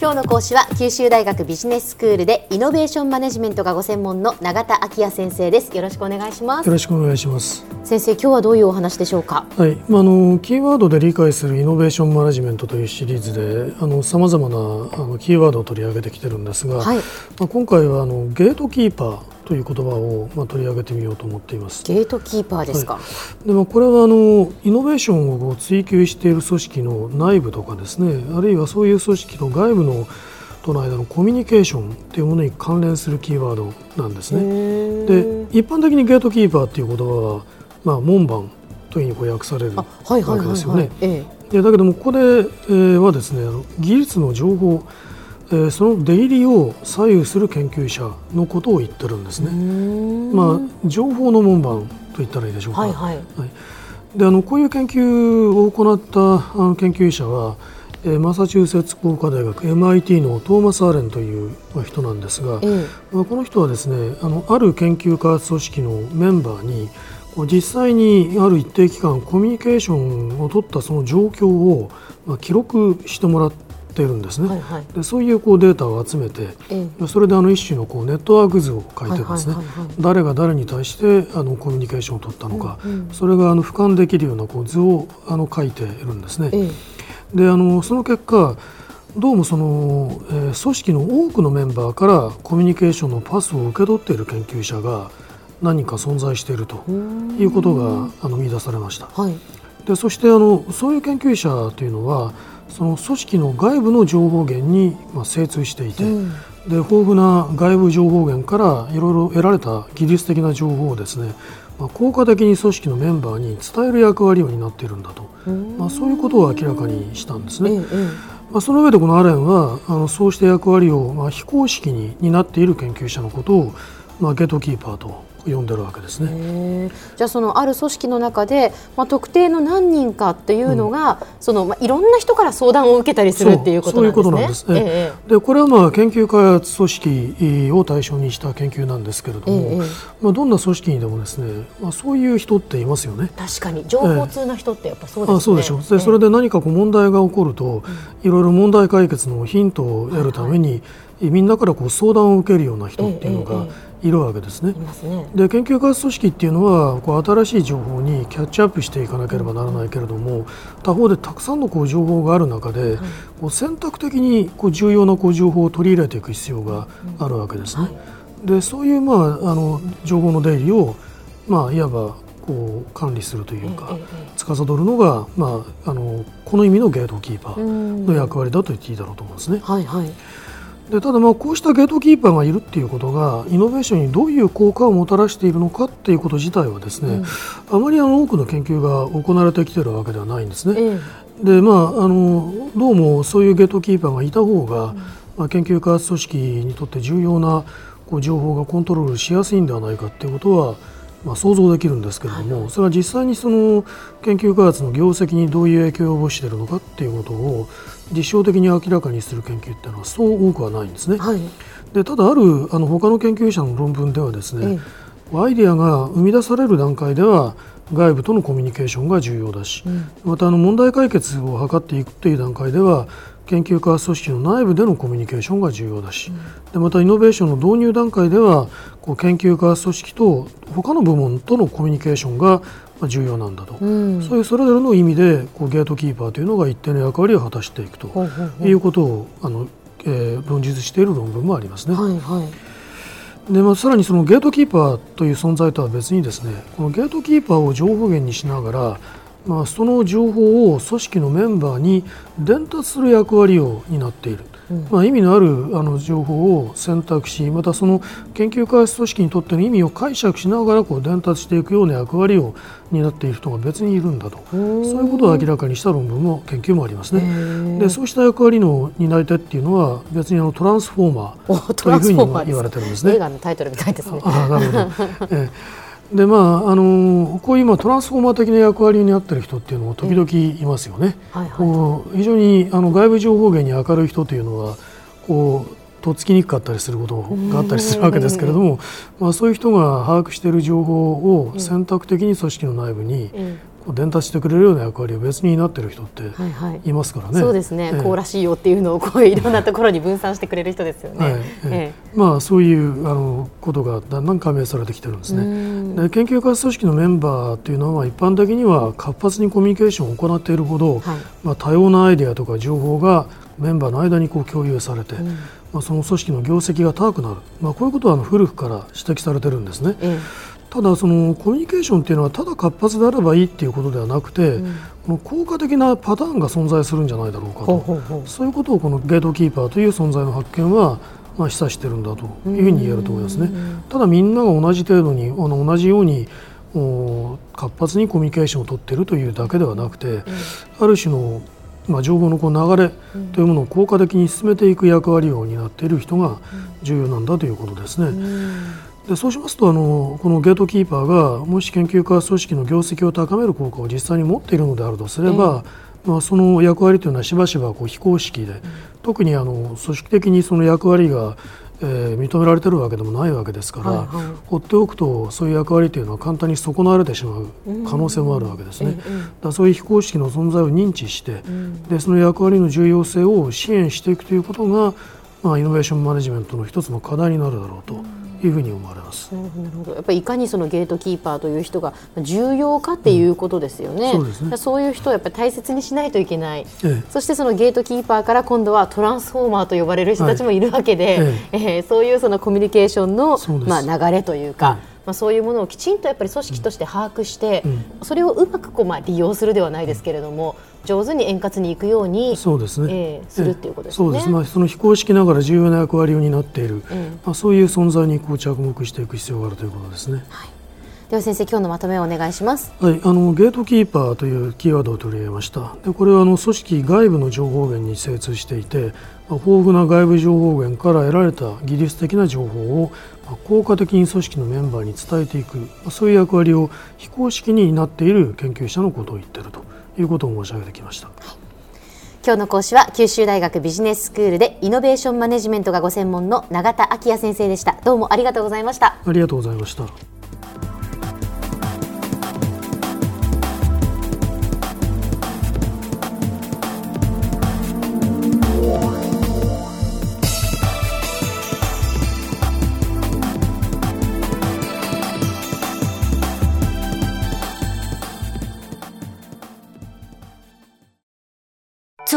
今日の講師は九州大学ビジネススクールでイノベーションマネジメントがご専門の永田昭也先生です。よろしくお願いします。よろしくお願いします。先生今日はどういうお話でしょうか？はい。まああのキーワードで理解するイノベーションマネジメントというシリーズであの様々なあのキーワードを取り上げてきてるんですが、はい、まあ今回はあのゲートキーパーという言葉をまあ取り上げてみようと思っています。ゲートキーパーですか、はい、でもこれはあのイノベーションを追求している組織の内部とかですねあるいはそういう組織の外部のとの間のコミュニケーションというものに関連するキーワードなんですね。で一般的にゲートキーパーという言葉は、まあ、門番というふうに訳されるわけですよね。だけどもここで、えー、はですね技術の情報えー、その出入りを左右する研究者のことを言ってるんですね。まあ、情報の門番と言ったらいいでしょうか。はいはいはい、であのこういう研究を行ったあの研究者は、えマサチューセッツ工科大学 MIT のトーマス・アレンという人なんですが、まあ、この人はですねあのある研究開発組織のメンバーに実際にある一定期間コミュニケーションを取ったその状況を、まあ、記録してもらっているんですね、はいはい、でそういうこうデータを集めて、それであの一種のこうネットワーク図を書いてですね、誰が誰に対してあのコミュニケーションを取ったのか、うんうん、それがあの俯瞰できるようなこう図をあの書いているんですね。であのその結果どうもその、えー、組織の多くのメンバーからコミュニケーションのパスを受け取っている研究者が何か存在しているということがあの見出されました。はい、でそしてあのそういう研究者というのはその組織の外部の情報源に、まあ、精通していて、うん、で豊富な外部情報源からいろいろ得られた技術的な情報をですねまあ、効果的に組織のメンバーに伝える役割を担っているんだと、まあ、そういうことを明らかにしたんですね。まあ、その上でこのアレンはあのそうした役割をまあ非公式に担っている研究者のことを、まあ、ゲートキーパーと呼んでるわけですね。じゃあそのある組織の中で、まあ、特定の何人かっていうのが、うん、そのまあ、いろんな人から相談を受けたりするっていうことなんですね。そういうことなんですね。ええ、でこれはまあ研究開発組織を対象にした研究なんですけれども、え、まあ、どんな組織にでもですね、まあ、そういう人っていますよね。確かに情報通な人ってやっぱそうですね。あそうでしょう。でそれで何かこう問題が起こると、いろいろ問題解決のヒントを得るために、はいはいみんなからこう相談を受けるような人っていうのがいるわけですね。で研究開発組織っていうのはこう新しい情報にキャッチアップしていかなければならないけれども他方でたくさんのこう情報がある中で、こう選択的にこう重要なこう情報を取り入れていく必要があるわけですね。でそういう、まあ、あの情報の出入りを、まあ、いわばこう管理するというか、司るのが、まあ、あのこの意味のゲートキーパーの役割だと言っていいだろうと思いますね。はいはいでただまあこうしたゲートキーパーがいるっていうことがイノベーションにどういう効果をもたらしているのかっていうこと自体はですね、うん、あまりあの多くの研究が行われてきているわけではないんですね。でまああのどうもそういうゲートキーパーがいた方が、うん、まあ、研究開発組織にとって重要なこう情報がコントロールしやすいんではないかっていうことはまあ、想像できるんですけれども、それは実際にその研究開発の業績にどういう影響を及ぼしているのかっていうことを実証的に明らかにする研究っていうのはそう多くはないんですね。はい、でただあるあの他の研究者の論文ではですね、えアイデアが生み出される段階では外部とのコミュニケーションが重要だし、うん、またあの問題解決を図っていくという段階では研究開発組織の内部でのコミュニケーションが重要だし、うん、でまたイノベーションの導入段階ではこう研究開発組織と他の部門とのコミュニケーションが重要なんだと、うん、そういうそれぞれの意味でこうゲートキーパーというのが一定の役割を果たしていくということをあの、えー、論述している論文もありますね。はいはい。でまあ、さらにそのゲートキーパーという存在とは別にですねこのゲートキーパーを情報源にしながらまあ、その情報を組織のメンバーに伝達する役割を担っている、うん、まあ、意味のあるあの情報を選択しまたその研究開発組織にとっての意味を解釈しながらこう伝達していくような役割を担っている人が別にいるんだと。そういうことを明らかにした論文も研究もありますね。でそうした役割の担い手っていうのは別にあのトランスフォーマーというふうに言われてるんですね。映画のタイトルみたいですね。あなるほど、えーでまあ、あのこういう今トランスフォーマー的な役割になっている人っていうのも時々いますよね。はいはい、非常にあの外部情報源に明るい人というのはこうとっつきにくかったりすることがあったりするわけですけれども、まあ、そういう人が把握している情報を選択的に組織の内部に伝達してくれるような役割を別に担っている人っていますからね、はいはい、そうですね、えー、こうらしいよっていうのをこういろんなところに分散してくれる人ですよね、はい。えー、まあ、そういうあのことがだんだん加盟されてきてるんですねで研究開発組織のメンバーというのは一般的には活発にコミュニケーションを行っているほど、はい、まあ、多様なアイデアとか情報がメンバーの間にこう共有されて、うん、まあ、その組織の業績が高くなる、まあ、こういうことは古くから指摘されてるんですね。ただそのコミュニケーションっていうのはただ活発であればいいっていうことではなくて、うん、この効果的なパターンが存在するんじゃないだろうかと。そういうことをこのゲートキーパーという存在の発見はまあ示唆してるんだというふうに言えると思いますね。ただみんなが同じ程度にあの同じように活発にコミュニケーションを取っているというだけではなくて、うん、ある種のまあ、情報のこう流れというものを効果的に進めていく役割を担っている人が重要なんだということですね。でそうしますとあのこのゲートキーパーがもし研究開発組織の業績を高める効果を実際に持っているのであるとすれば、まあ、その役割というのはしばしばこう非公式で、特にあの組織的にその役割がえー、認められているわけでもないわけですから、はいはい、放っておくとそういう役割というのは簡単に損なわれてしまう可能性もあるわけですね。だそういう非公式の存在を認知して、でその役割の重要性を支援していくということが、まあ、イノベーションマネジメントの一つの課題になるだろうと。いうふうに思われます。なるほど。やっぱりいかにそのゲートキーパーという人が重要かっていうことですよね。うん、そうですね。そういう人をやっぱり大切にしないといけない。ええ、そしてそのゲートキーパーから今度はトランスフォーマーと呼ばれる人たちもいるわけで、はい、えええー、そういうそのコミュニケーションのまあ流れというか。まあ、そういうものをきちんとやっぱり組織として把握して、うん、それをうまくこうまあ利用するではないですけれども、上手に円滑にいくようにそうですね、えー、するっていうことですね。そうです。まあその非公式ながら重要な役割を担っている、うん、まあそういう存在にこう着目していく必要があるということですね。はい。では先生今日のまとめをお願いします。はい、あのゲートキーパーというキーワードを取り入れました。でこれはあの組織外部の情報源に精通していて、まあ、豊富な外部情報源から得られた技術的な情報をまあ、効果的に組織のメンバーに伝えていく、まあ、そういう役割を非公式になっている研究者のことを言っているということを申し上げてきました。今日の講師は九州大学ビジネススクールでイノベーションマネジメントがご専門の永田昭也先生でした。どうもありがとうございました。ありがとうございました